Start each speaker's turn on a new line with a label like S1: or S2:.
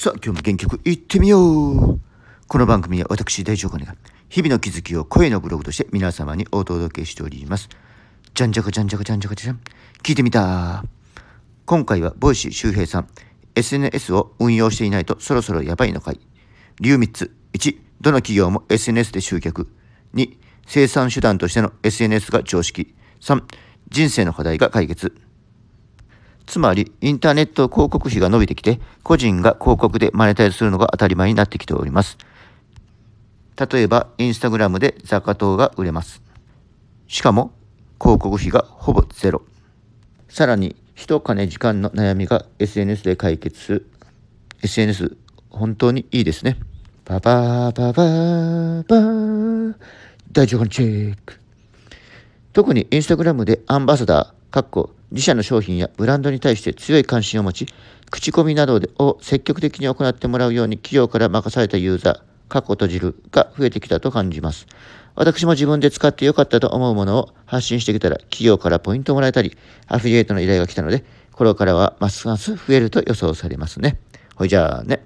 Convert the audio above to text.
S1: さあ、今日も元気よく行ってみようこの番組は私、大丈夫が日々の気づきを声のブログとして皆様にお届けしております。じゃんじゃかじゃんじゃかじゃんじゃかじゃん。聞いてみた今回は、ボイシー周平さん。SNS を運用していないとそろそろやばいの回。理由3つ。1、どの企業も SNS で集客。2、生産手段としての SNS が常識。3、人生の課題が解決。つまり、インターネット広告費が伸びてきて、個人が広告でマネタイズするのが当たり前になってきております。例えば、インスタグラムで雑貨等が売れます。しかも、広告費がほぼゼロ。さらに、人、金、時間の悩みが SNS で解決する。SNS、本当にいいですね。パパーパパーパー。大丈夫チェック。特にインスタグラムでアンバサダー、かっこ自社の商品やブランドに対して強い関心を持ち、口コミなどを積極的に行ってもらうように企業から任されたユーザー、過去閉じるが増えてきたと感じます。私も自分で使ってよかったと思うものを発信してきたら企業からポイントをもらえたり、アフィリエイトの依頼が来たので、これからはますます増えると予想されますね。ほいじゃあね。